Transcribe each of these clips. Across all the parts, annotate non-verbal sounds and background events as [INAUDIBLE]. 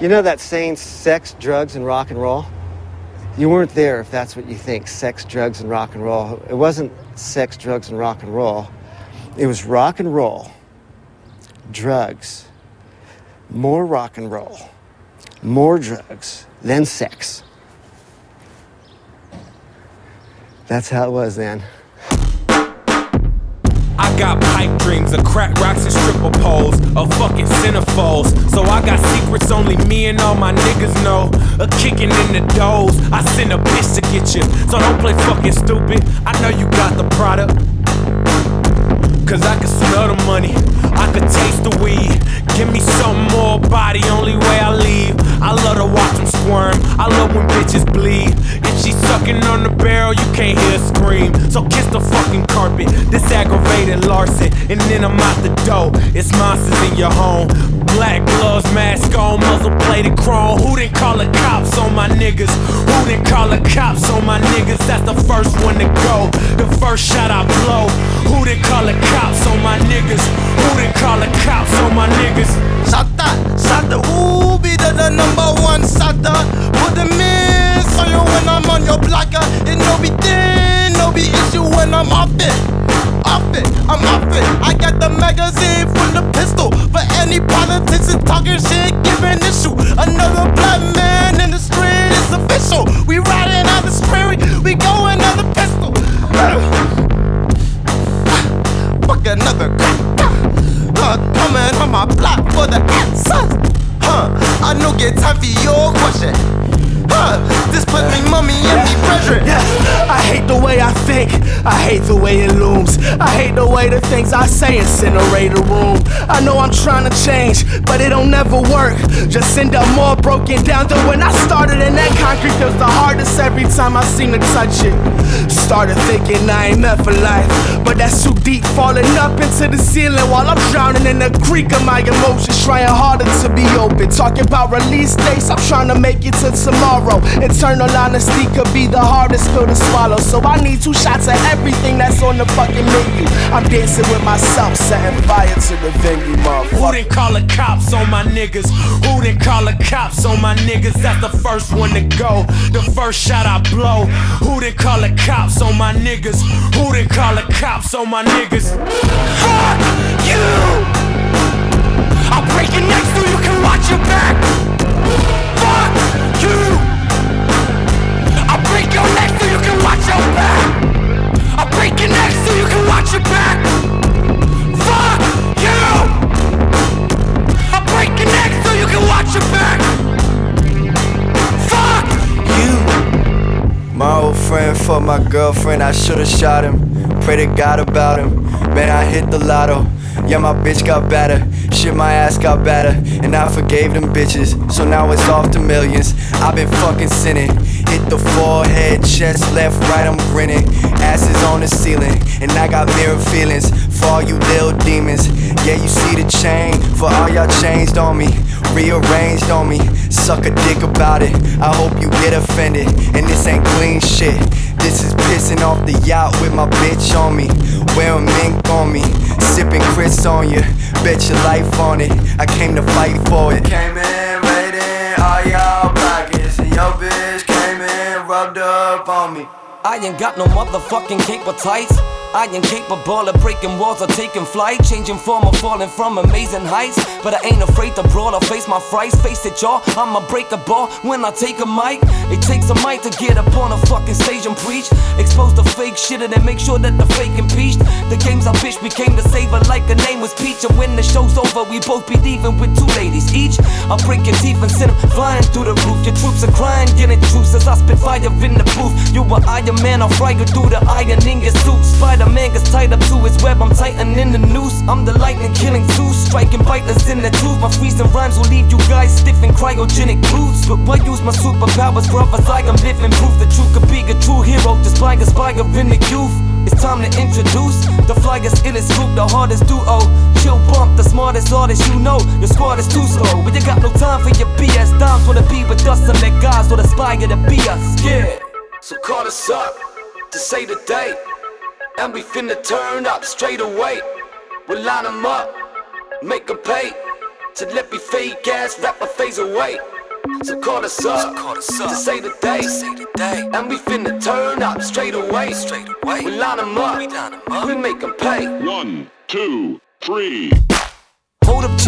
You know that saying, sex, drugs, and rock and roll? You weren't there if that's what you think, sex, drugs, and rock and roll. It wasn't sex, drugs, and rock and roll. It was rock and roll, drugs, more rock and roll, more drugs, then sex. That's how it was then. I got pipe dreams of crack rocks and stripper poles, of fucking centerfolds. So I got secrets only me and all my niggas know. A kicking in the doors, I send a bitch to get you. So don't play fucking stupid. I know you got the product. Cause I can smell the money, I can taste the weed. Give me some more body, only way I leave. I love to watch them squirm, I love when bitches bleed. If she sucking on the barrel, you can't hear a scream. So kiss the fucking carpet, this aggravated Larson. And then I'm out the door, it's monsters in your home. Black gloves, mask on, muzzle plated chrome. Who didn't call the cops on my niggas? Who didn't call the cops on my niggas? That's the first one to go. The first shot I blow. Who didn't call the cops on my niggas? Who didn't call the cops on my niggas? Sata, Sata, who be the, the number one Sata? Put the miss on you when I'm on your blocker. It no be thing, no be issue when I'm off it. Off it, I'm off it. I got the magazine full the pistol. For any politician talking shit, giving issue. Another black man in the street is official. We riding out the street, we going out the pistol. Fuck another crack. Uh, coming on my block for the answers. Huh, I know get time for your question. Huh, this put me mummy in me pressure. Yeah, I hate the way I think. I hate the way it looms. I hate the way the things I say incinerate a room. I know I'm trying to change, but it don't never work. Just end up more broken down than when I started. And that concrete feels the hardest every time I seem to touch it. Started thinking I ain't meant for life, but that's too deep. Falling up into the ceiling while I'm drowning in the creek of my emotions. Trying harder to be open. Talking about release dates, I'm trying to make it to tomorrow. Internal honesty could be the hardest pill to swallow. So I need two shots of everything that's on the fucking menu. I'm dancing with myself, setting fire to the venue, Who didn't call the cops on my niggas? Who didn't call the cops on my niggas? That's the first one to go. The first shot I blow. Who didn't call the cops on my niggas? Who didn't call the cops on my niggas? Fuck you! I'll break your neck so you can watch your back. Your neck so you can watch your back. I'll break your neck so you can watch your back. Fuck you! I'll break your neck so you can watch your back. Fuck you! My old friend fucked my girlfriend, I should've shot him. Pray to God about him. Man, I hit the lotto. Yeah, my bitch got better. Shit, my ass got better. And I forgave them bitches. So now it's off to millions. I've been fucking sinning. Hit the forehead, chest, left, right, I'm grinning. Asses on the ceiling. And I got mirror feelings for all you little demons. Yeah, you see the chain for all y'all changed on me. Rearranged on me. Suck a dick about it. I hope you get offended. And this ain't clean shit. This is pissing off the yacht with my bitch on me. Wearing mink on me. Sipping Chris on you. Bet your life on it. I came to fight for it. Came in, raiding all y'all pockets. And your bitch rubbed up on me. I ain't got no motherfucking cape or tights. I ain't capable of breaking walls or taking flight, changing form or falling from amazing heights. But I ain't afraid to brawl or face my frights. Face it, y'all. I'ma break a ball when I take a mic. It takes a mic to get up on a fucking stage and preach. Expose the fake shit and then make sure that the fake impeached. The games I bitch became the saver like the name was Peach. And when the show's over, we both be leaving with two ladies each. I'm breaking teeth and send 'em flying through the roof. Your troops are crying, getting juice as I spit fire in the booth. You a Iron Man, I'll fry you through the iron in your suit. Spider Man gets tied up to his web, I'm tightening the noose. I'm the lightning killing Zeus, striking biters in the tooth. My freezing rhymes will leave you guys stiff in cryogenic boots. But why use my superpowers, brothers? Like I'm living proof that you could be a true hero, just by aspire in the youth. It's time to introduce the flyest, illest group, the hardest duo. Chill bump, the smartest artist you know. Your squad is too slow, but you got no time for your BS. Dimes wanna be with us, and let guys will aspire to be us. Yeah. So call us up to say the date, and we finna turn up straight away. We'll line 'em up, make 'em pay. to let me fake ass my phase away. So call us up, call us up to say the day, say the day. and we finna turn up straight away. Straight away. We line them up, we, line them up. we make them pay. One, two, three.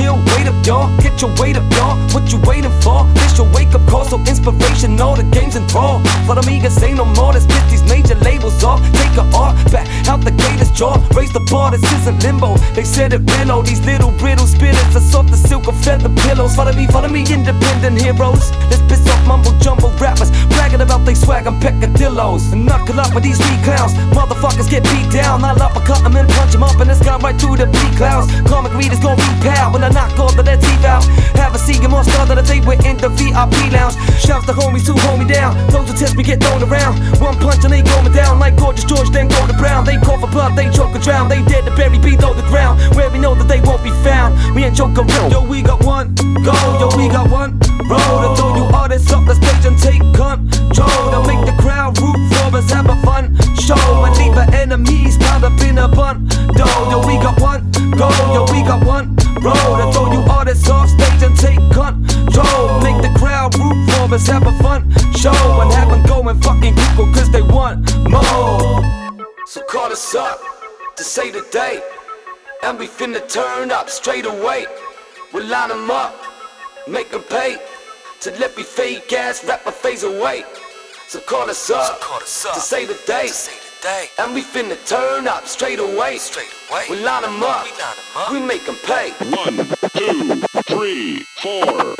Chill, wait up, y'all. Get your weight up, y'all. What you waiting for? This your wake up call, so inspiration, all the games and thrall. For the amigas, say no more. Let's get these major labels off. Take a art back out the gators jaw. Raise the bar, this isn't limbo. They said it real, these little brittle spirits are soft as silk of feather pillows. Follow me, follow me, independent heroes. Let's piss off mumble jumbo rappers, bragging about they swag and peccadillos. And knuckle up with these weak clowns. Motherfuckers get beat down. I'll uppercut them and punch them up, and it's gone right through the bleak clouds. Comic readers gon' repay pal when I knock all of their teeth out. Have a seat and more star than they were in the VIP lounge. Shouts the homies who hold me down. Those who test me get thrown around. One punch and they go me down like gorgeous George, then go to Brown. They call for blood, they choke and drown. They dead to bury below the ground where we know that they won't be found. We ain't joke around. Yo, we got one go. Yo, we got one road. to told you all artists off the stage and take control. To make the crowd root for us, have a fun show and leave our enemies piled up in a bun. Yo, we got one go. To say the date, and we finna turn up straight away. We'll line them up, make them pay to let me fake ass my face away. So call us up, so call us up to say the date day. And we finna turn up straight away. Straight away. We line them up. We, line them up. we make them pay. One, two, three, four.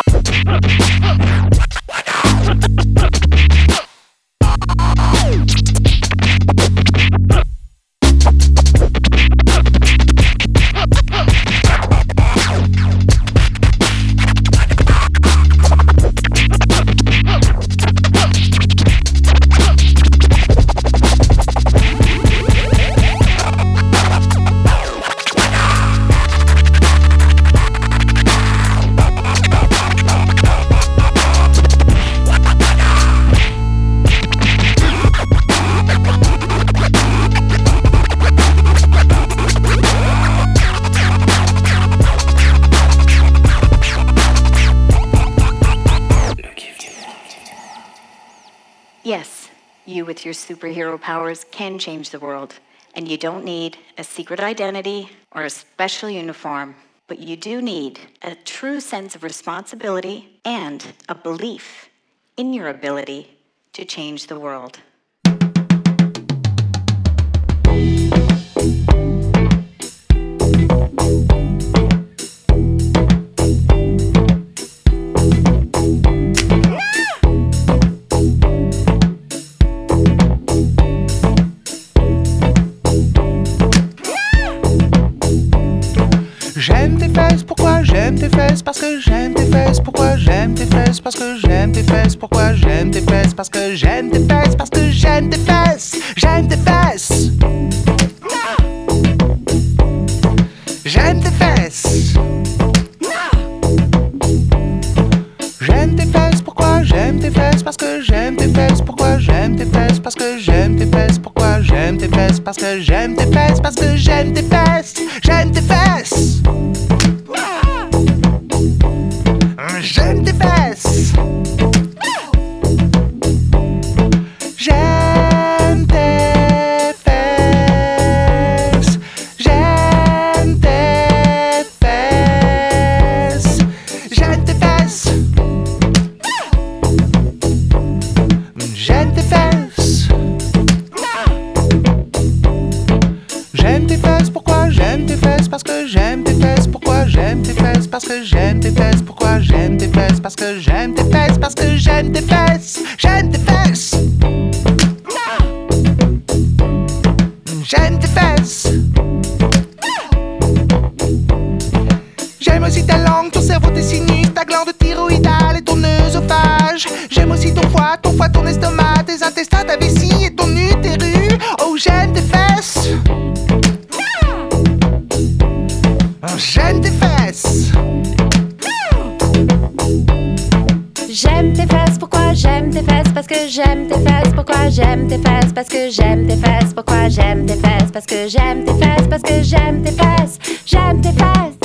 With your superhero powers can change the world. And you don't need a secret identity or a special uniform, but you do need a true sense of responsibility and a belief in your ability to change the world. Parce que j'aime tes fesses. Pourquoi j'aime tes fesses Parce que j'aime tes fesses. Pourquoi j'aime tes fesses Parce que j'aime tes fesses. Parce que j'aime tes fesses. J'aime tes fesses. J'aime tes fesses. J'aime tes fesses, pourquoi j'aime tes fesses Parce que j'aime tes fesses, pourquoi j'aime tes fesses Parce que j'aime tes fesses, pourquoi j'aime tes fesses Parce que j'aime tes fesses, parce que j'aime tes fesses parce que j'aime tes fesses, j'aime tes fesses. J'aime tes fesses. J'aime aussi ta langue, ton cerveau, tes sinus, ta glande thyroïdale et ton œsophage. J'aime aussi ton foie, ton foie, ton estomac, tes intestins, ta vessie et ton utérus. Oh, j'aime tes fesses. J'aime j'aime tes fesses, pourquoi j'aime tes fesses? Parce que j'aime tes fesses, pourquoi j'aime tes fesses? Parce que j'aime tes fesses, parce que j'aime tes fesses J'aime tes fesses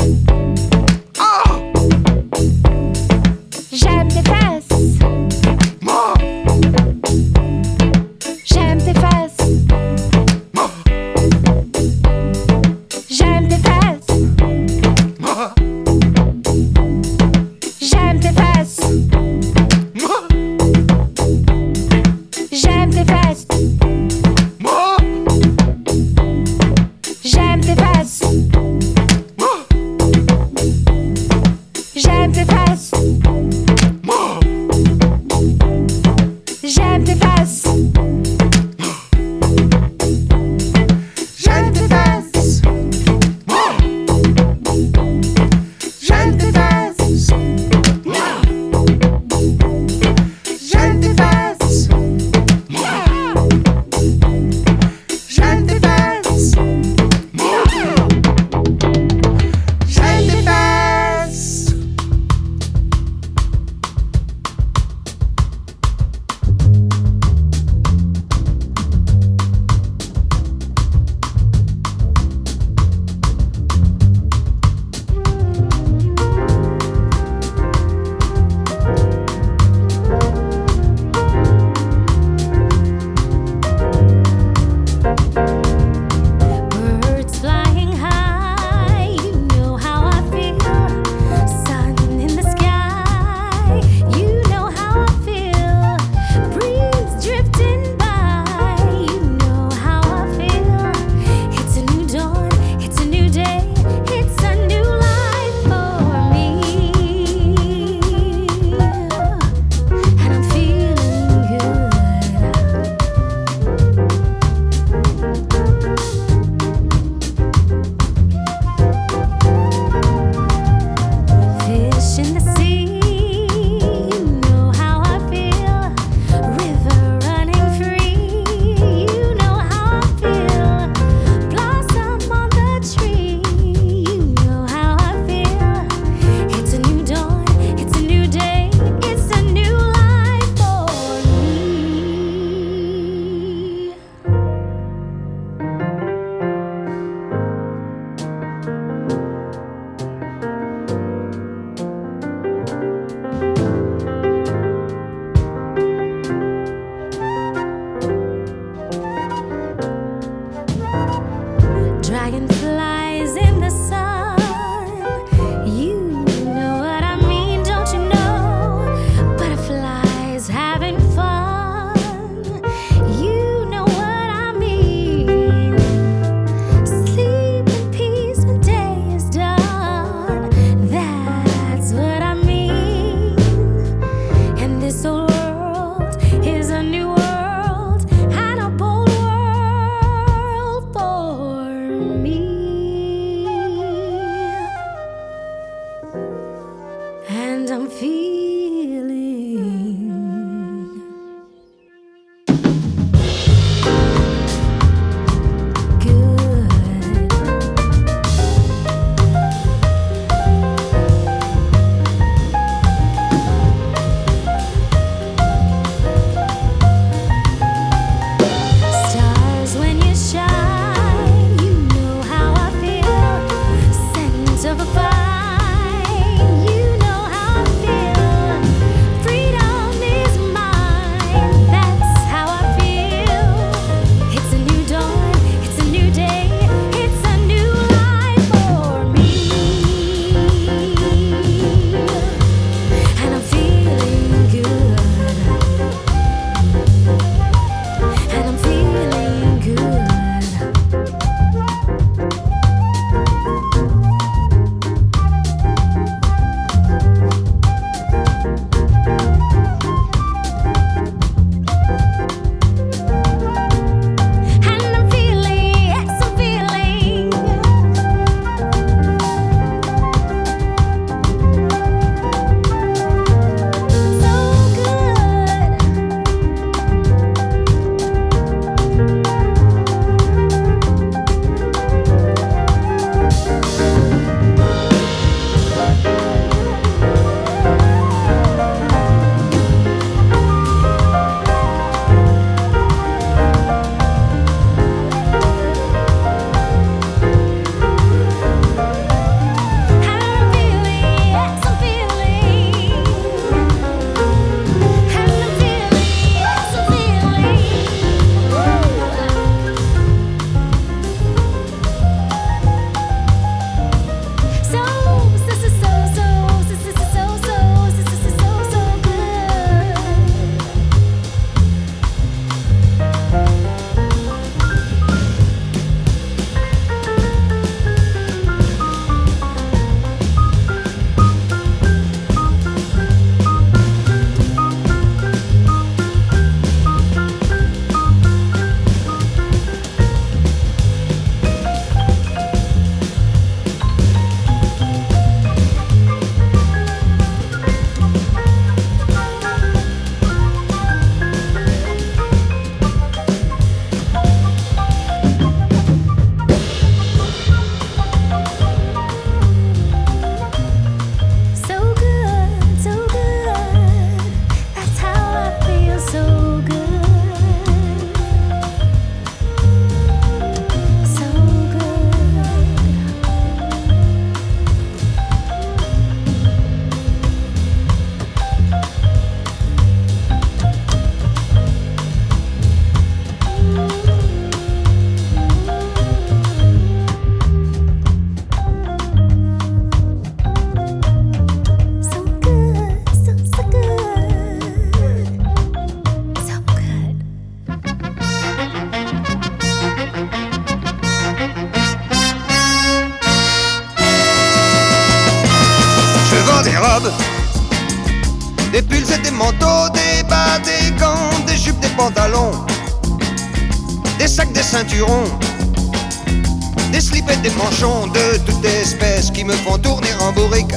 des slips et des manchons de toute espèce qui me font tourner en bourrique.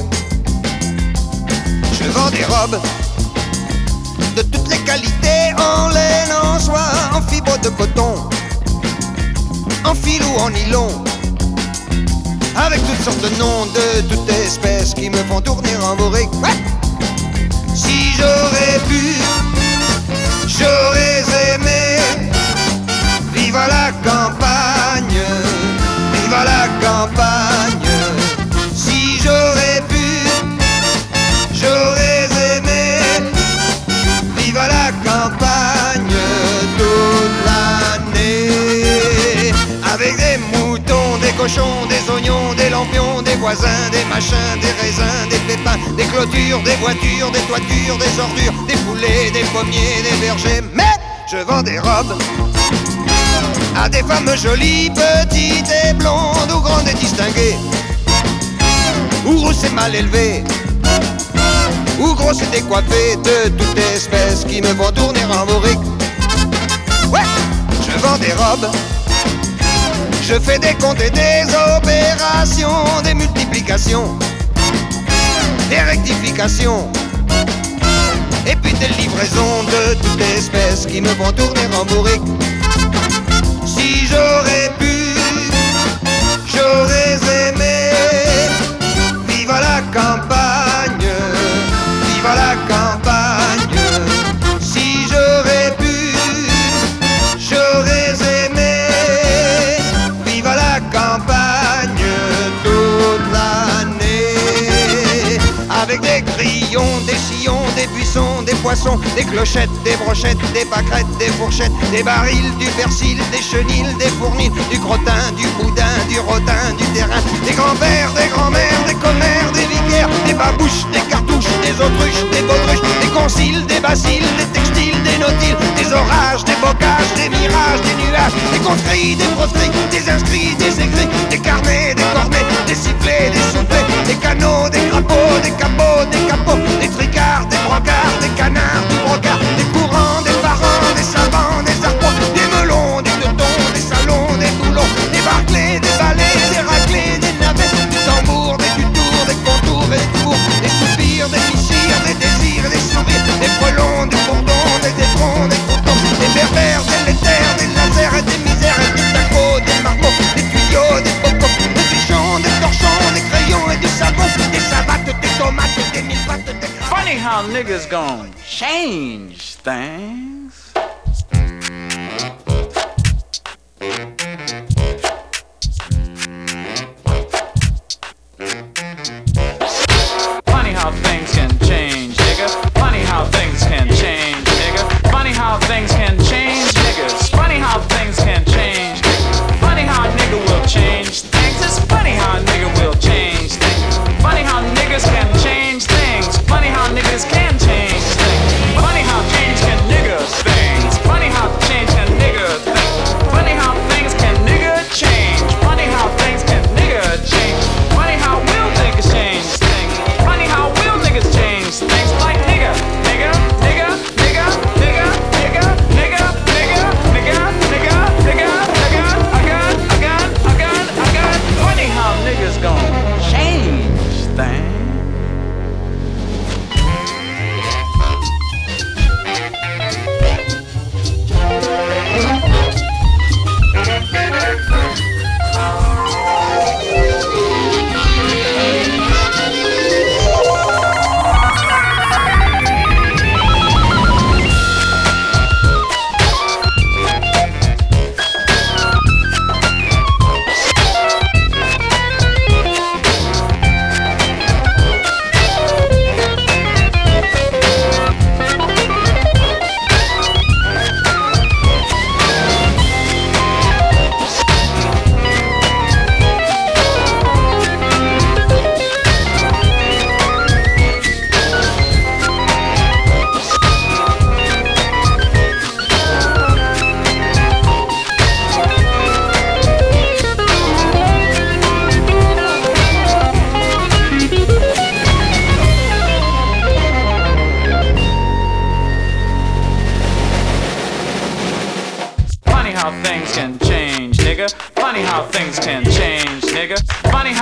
Je vends des robes de toutes les qualités, en laine, en soie, en fibre de coton, en fil ou en nylon, avec toutes sortes de noms de toute espèce qui me font tourner en bourrique. Si j'aurais pu, j'aurais aimé Viva la campagne, viva la campagne. Si j'aurais pu, j'aurais aimé. Viva la campagne toute l'année. Avec des moutons, des cochons, des oignons, des lampions, des voisins, des machins, des raisins, des pépins, des clôtures, des voitures, des toitures, des ordures, des poulets, des pommiers, des vergers. Mais je vends des robes à des femmes jolies, petites et blondes, ou grandes et distinguées, ou rousses et mal élevées, ou grosses et décoiffées, de toutes espèces qui me font tourner en bourrique. Ouais, je vends des robes, je fais des comptes et des opérations, des multiplications, des rectifications. Et puis des livraisons de toutes espèces qui me font tourner en bourrique. J'aurais pu, j'aurais aimé vivre à la campagne. poissons, des clochettes, des brochettes, des pâquerettes, des fourchettes, des barils, du persil, des chenilles, des fournils, du crottin, du boudin, du rotin, du terrain, des grands-pères, des grands-mères, des commères, des vicaires, des babouches, des cartouches des autruches, des baudruches, des conciles, des basiles, des textiles, des nautiles, des orages, des bocages, des mirages, des nuages, des conscrits, des proscrits, des inscrits, des écrits, des carnets, des cornets, des sifflets, des soufflets, des canaux, des crapauds, des capots, des capots, des tricards, des brancards, des canards, des brocards, des courants, des funny how niggas gonna change things.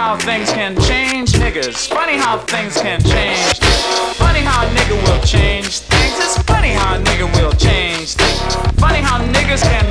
how things can change, niggas. Funny how things can change. Funny how a nigga will change things. It's funny how a nigga will change things. Funny how niggas can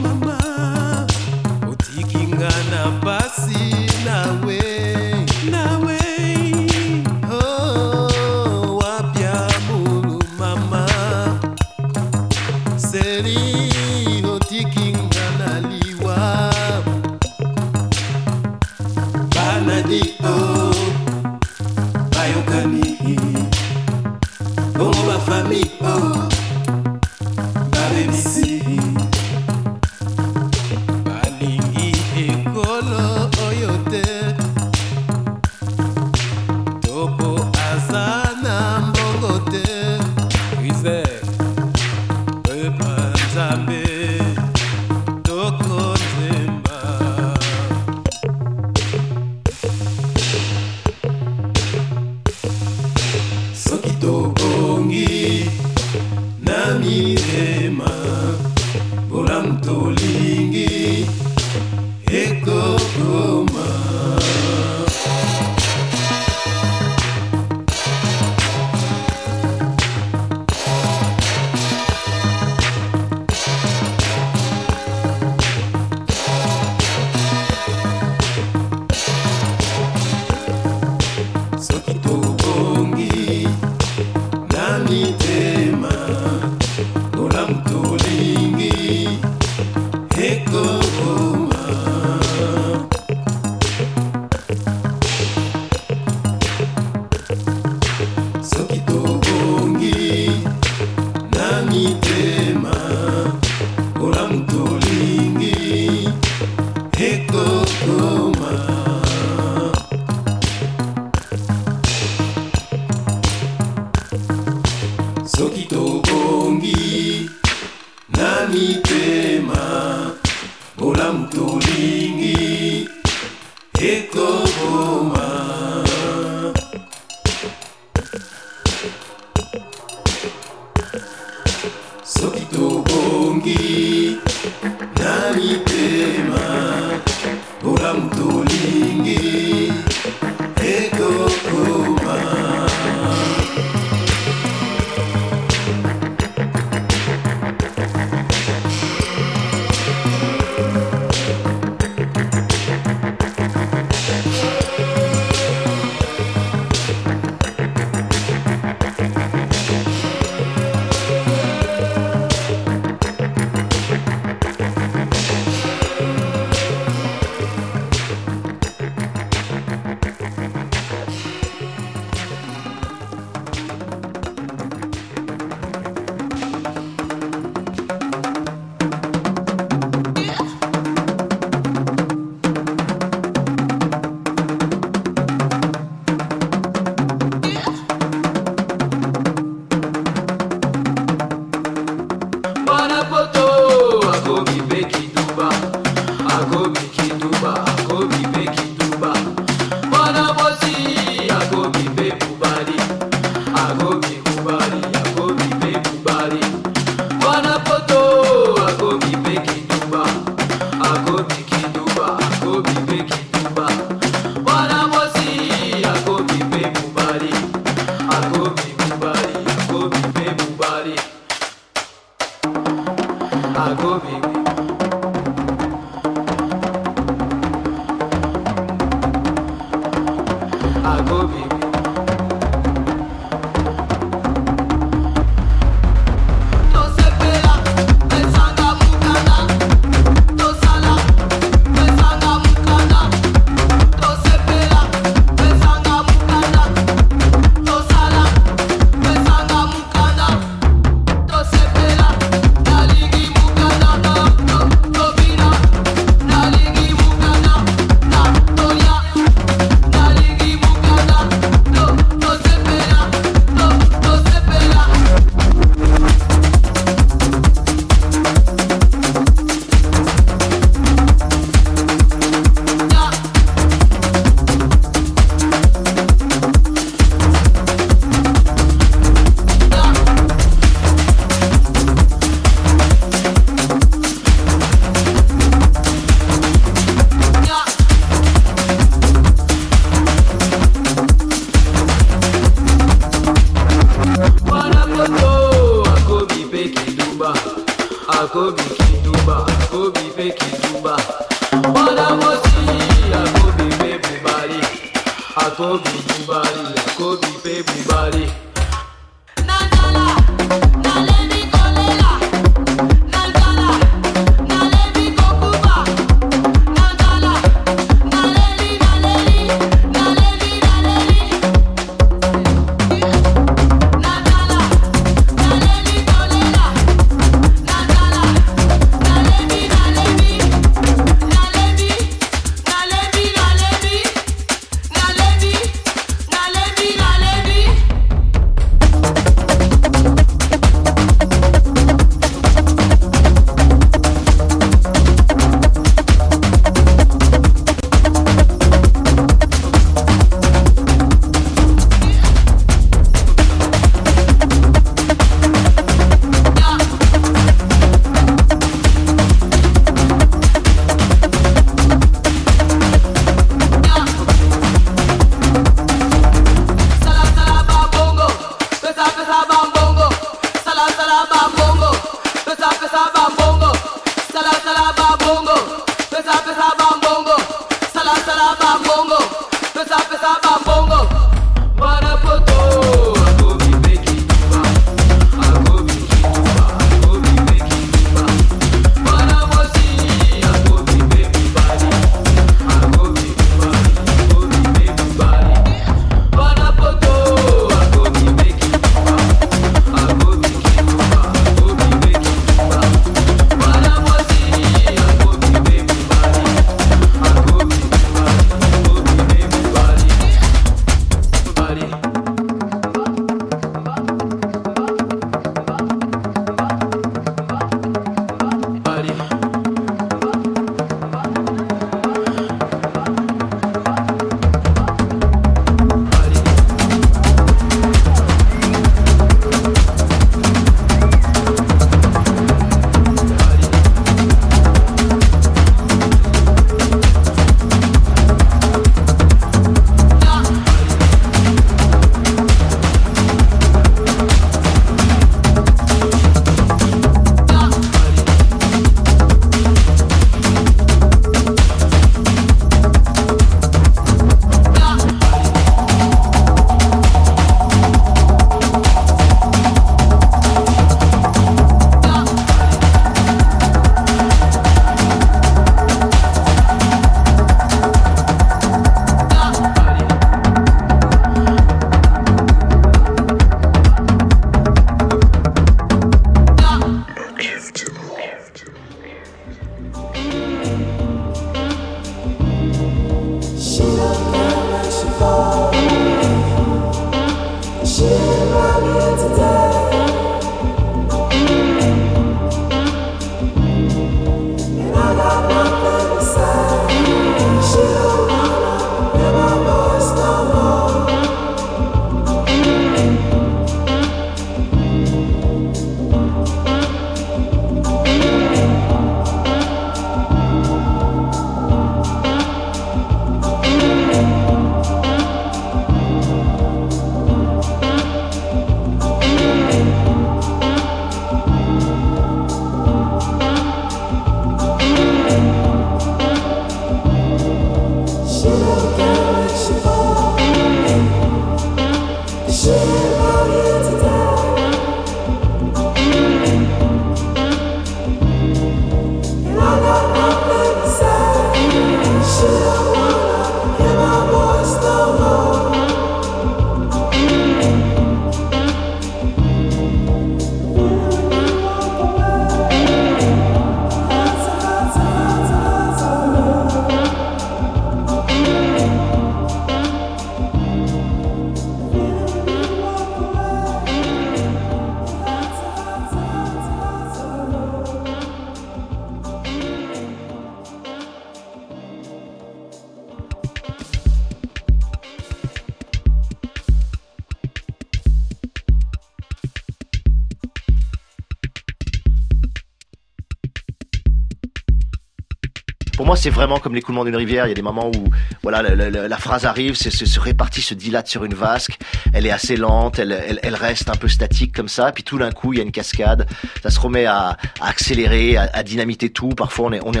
c'est vraiment comme l'écoulement d'une rivière. Il y a des moments où, voilà, la, phrase arrive, c'est- se, répartit, se dilate sur une vasque. Elle est assez lente, elle, reste un peu statique comme ça. Puis tout d'un coup, il y a une cascade. Ça se remet à, accélérer, à, dynamiter tout. Parfois, on est,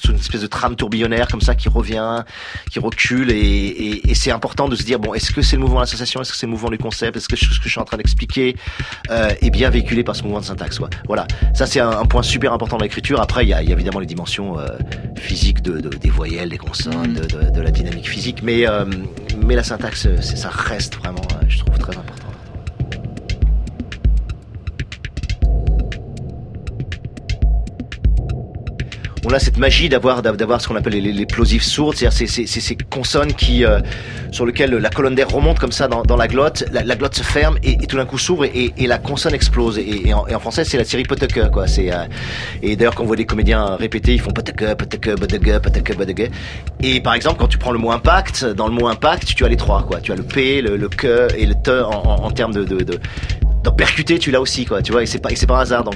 sur une espèce de trame tourbillonnaire comme ça qui revient, qui recule. Et, c'est important de se dire, bon, est-ce que c'est le mouvement de l'association Est-ce que c'est le mouvement du concept? Est-ce que ce que je suis en train d'expliquer euh, est bien véhiculé par ce mouvement de syntaxe? Ouais. Voilà, ça c'est un, point super important dans l'écriture. Après, il y a, il y a évidemment les dimensions euh, physiques de, de- des voyelles, des consonnes, de, de- de la dynamique physique. Mais, euh, mais la syntaxe, ça reste vraiment, euh, je trouve, très important. On a cette magie d'avoir d'avoir ce qu'on appelle les, les, plosives sourdes, c'est-à-dire ces, consonnes qui euh, sur lesquelles la colonne d'air remonte comme ça dans, dans la glotte, la, la glotte se ferme et, tout d'un coup s'ouvre et, et la consonne explose. Et, et en, en français, c'est la série poteke quoi. C'est euh, et d'ailleurs quand on voit des comédiens répéter, ils font poteke, poteke, bodege, poteke, bodege. Et par exemple, quand tu prends le mot impact, dans le mot impact, tu as les trois quoi. Tu as le p, le, le que et le te en, en, en termes de, de, de dans percuter, tu l'as aussi, quoi, tu vois, et c'est pas, et c'est par hasard. Donc,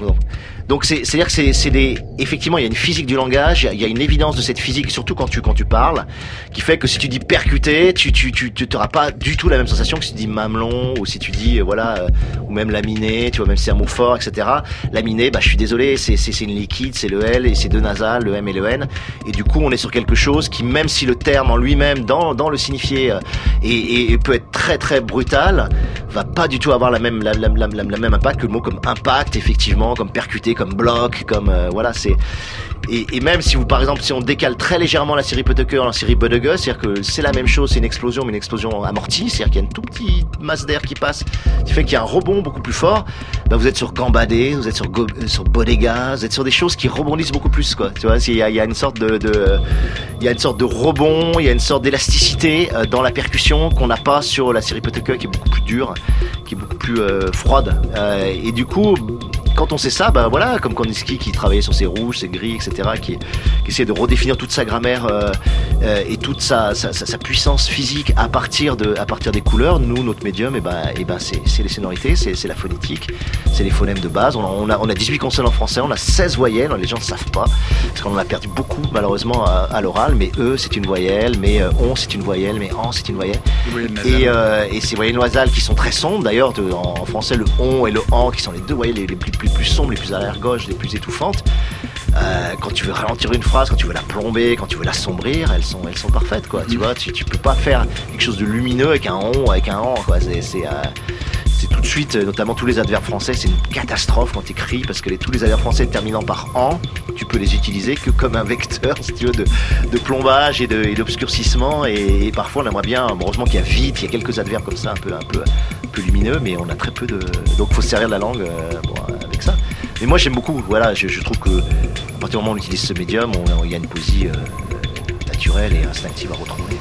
donc, c'est, c'est à dire que c'est, c'est des, effectivement, il y a une physique du langage, il y a- une évidence de cette physique, surtout quand tu, quand tu parles, qui fait que si tu dis percuter, tu, tu, tu, tu t'auras pas du tout la même sensation que si tu dis mamelon, ou si tu dis, euh, voilà, euh, ou même laminé, tu vois, même si c'est un mot fort, etc. Laminé, bah, je suis désolé, c'est, c'est, c'est une liquide, c'est le L, et c'est deux nasales, le M et le N. Et du coup, on est sur quelque chose qui, même si le terme en lui-même, dans, dans le signifié, euh, et, et- peut être très, très brutal, va pas du tout avoir la même, la- même impact que le mot comme impact, effectivement, comme percuter, comme bloc, comme euh, voilà, c'est et, et même si vous, par exemple, si on décale très légèrement la série Potteker en série Bodege, c'est-à-dire que c'est la même chose, c'est une explosion, mais une explosion amortie, c'est-à-dire qu'il y a une toute petite masse d'air qui passe, qui fait qu'il y a un rebond beaucoup plus fort. Bah, vous êtes sur Gambadé, vous êtes sur, Go- euh, sur Bodega, vous êtes sur des choses qui rebondissent beaucoup plus, quoi. Tu vois, il y y a une sorte de, de- il y a une sorte de rebond, il y a une sorte d'élasticité euh, dans la percussion qu'on n'a pas sur la série Potteker, qui est beaucoup plus dure, qui est beaucoup plus euh, froide. Euh, et du coup, quand on sait ça, bah voilà, comme Kandinsky qui travaillait sur ses rouges, ses gris, etc., qui, qui essayait de redéfinir toute sa grammaire euh, euh, et toute sa, sa, sa- sa puissance physique à partir de, à partir des couleurs. Nous, notre médium, et ben, et ben, c'est, c'est les sonorités, c'est, la phonétique, c'est les phonèmes de base. On a, on a, on a 18 consonnes en français, on a 16 voyelles. Les gens ne savent pas parce qu'on en a perdu beaucoup malheureusement à, à l'oral. Mais e c'est une voyelle, mais euh, on c'est une voyelle, mais en c'est une voyelle. Et, euh, et ces voyelles nasales qui sont très sombres d'ailleurs, en, en français le on et le en qui sont les deux voyelles les, les plus, plus, plus sombres, les plus arrière-gauche, les plus étouffantes. Euh, quand tu veux ralentir une phrase, quand tu veux la plomber, quand tu veux l'assombrir, elles sont, elles sont parfaites quoi. Tu vois, tu, tu peux pas faire quelque chose de lumineux avec un on, avec un en quoi. C'est, c'est, euh, c'est tout de suite, euh, notamment tous les adverbes français, c'est une catastrophe quand tu écris parce que les, tous les adverbes français terminant par en, tu peux les utiliser que comme un vecteur, [LAUGHS] si tu veux, de, de plombage et, de, et d'obscurcissement. Et, et parfois, on aimerait bien, heureusement qu'il y a vite, il y a quelques adverbes comme ça, un peu, un peu, un peu lumineux, mais on a très peu de. Donc, faut se servir de la langue euh, bon, ça. Mais moi, j'aime beaucoup. Voilà, je, trouve que à partir du moment où on utilise ce médium, il y a une poésie euh, naturelle et instinctive à retrouver.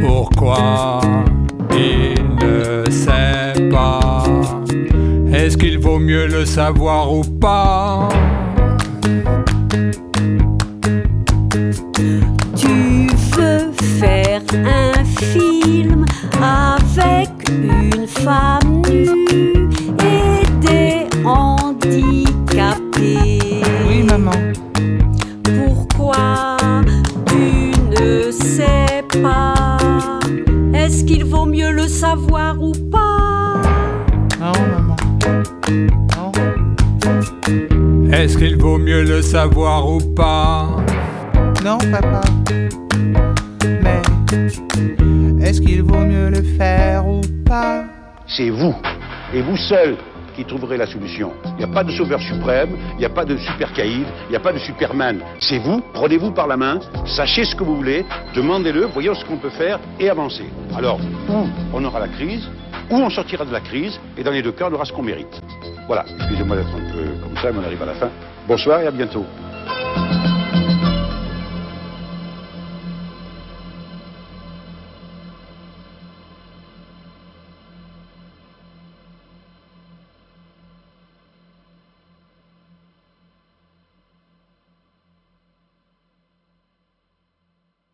Pourquoi il ne sait pas? Est-ce qu'il vaut mieux le savoir ou pas? Savoir ou pas Non, papa. Mais est-ce qu'il vaut mieux le faire ou pas? C'est vous, et vous seul, qui trouverez la solution. Il n'y a pas de sauveur suprême, il n'y a pas de super caïd, il n'y a pas de superman. C'est vous, prenez-vous par la main, sachez ce que vous voulez, demandez-le, voyons ce qu'on peut faire et avancez. Alors, ou on aura la crise, ou on sortira de la crise, et dans les deux cas, on aura ce qu'on mérite. Voilà, excusez-moi d'être un peu comme ça, mais on arrive à la fin. Bonsoir et à bientôt.